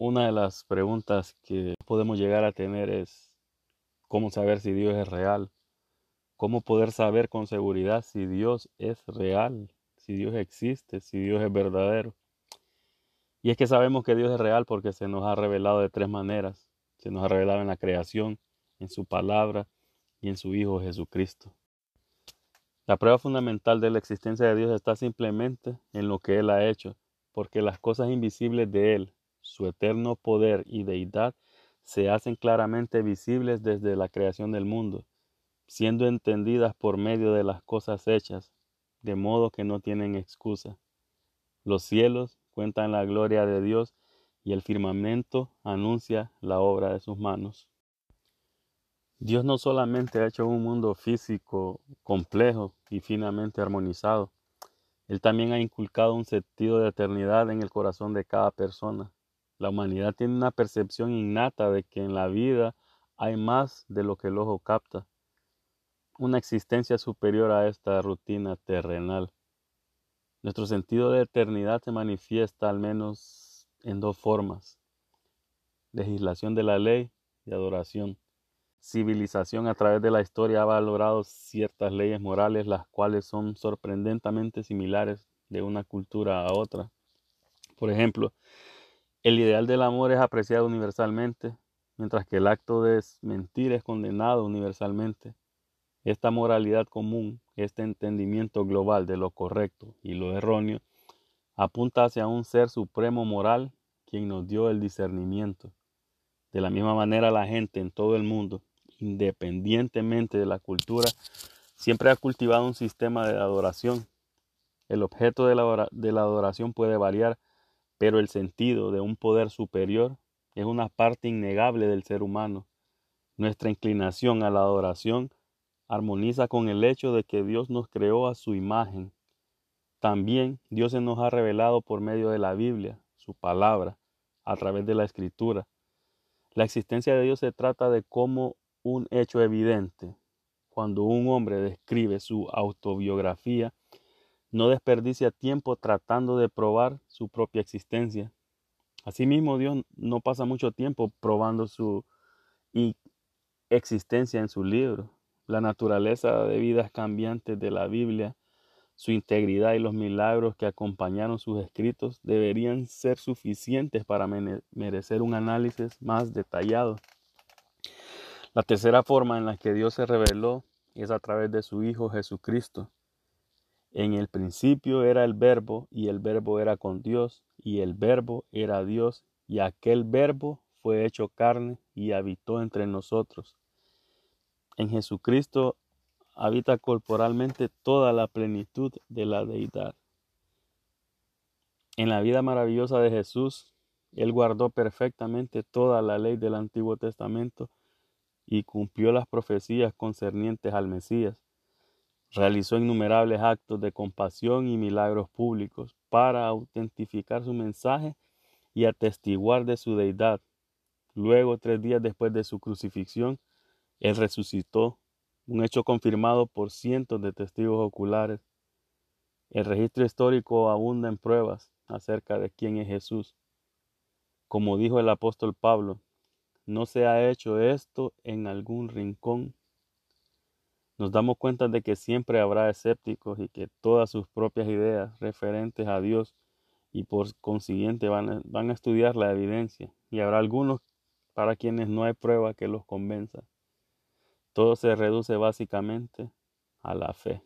una de las preguntas que podemos llegar a tener es cómo saber si Dios es real, cómo poder saber con seguridad si Dios es real, si Dios existe, si Dios es verdadero. Y es que sabemos que Dios es real porque se nos ha revelado de tres maneras. Se nos ha revelado en la creación, en su palabra y en su Hijo Jesucristo. La prueba fundamental de la existencia de Dios está simplemente en lo que Él ha hecho, porque las cosas invisibles de Él, su eterno poder y deidad se hacen claramente visibles desde la creación del mundo, siendo entendidas por medio de las cosas hechas, de modo que no tienen excusa. Los cielos cuentan la gloria de Dios y el firmamento anuncia la obra de sus manos. Dios no solamente ha hecho un mundo físico complejo y finamente armonizado, Él también ha inculcado un sentido de eternidad en el corazón de cada persona. La humanidad tiene una percepción innata de que en la vida hay más de lo que el ojo capta, una existencia superior a esta rutina terrenal. Nuestro sentido de eternidad se manifiesta al menos en dos formas, legislación de la ley y adoración. Civilización a través de la historia ha valorado ciertas leyes morales las cuales son sorprendentemente similares de una cultura a otra. Por ejemplo, el ideal del amor es apreciado universalmente, mientras que el acto de mentir es condenado universalmente. Esta moralidad común, este entendimiento global de lo correcto y lo erróneo, apunta hacia un ser supremo moral quien nos dio el discernimiento. De la misma manera la gente en todo el mundo, independientemente de la cultura, siempre ha cultivado un sistema de adoración. El objeto de la, de la adoración puede variar pero el sentido de un poder superior es una parte innegable del ser humano. Nuestra inclinación a la adoración armoniza con el hecho de que Dios nos creó a su imagen. También Dios se nos ha revelado por medio de la Biblia, su palabra, a través de la escritura. La existencia de Dios se trata de como un hecho evidente. Cuando un hombre describe su autobiografía, no desperdicia tiempo tratando de probar su propia existencia. Asimismo, Dios no pasa mucho tiempo probando su existencia en su libro. La naturaleza de vidas cambiantes de la Biblia, su integridad y los milagros que acompañaron sus escritos deberían ser suficientes para merecer un análisis más detallado. La tercera forma en la que Dios se reveló es a través de su Hijo Jesucristo. En el principio era el verbo, y el verbo era con Dios, y el verbo era Dios, y aquel verbo fue hecho carne y habitó entre nosotros. En Jesucristo habita corporalmente toda la plenitud de la deidad. En la vida maravillosa de Jesús, Él guardó perfectamente toda la ley del Antiguo Testamento y cumplió las profecías concernientes al Mesías Realizó innumerables actos de compasión y milagros públicos para autentificar su mensaje y atestiguar de su deidad. Luego, tres días después de su crucifixión, Él resucitó, un hecho confirmado por cientos de testigos oculares. El registro histórico abunda en pruebas acerca de quién es Jesús. Como dijo el apóstol Pablo, no se ha hecho esto en algún rincón nos damos cuenta de que siempre habrá escépticos y que todas sus propias ideas referentes a Dios y por consiguiente van a, van a estudiar la evidencia y habrá algunos para quienes no hay prueba que los convenza. Todo se reduce básicamente a la fe.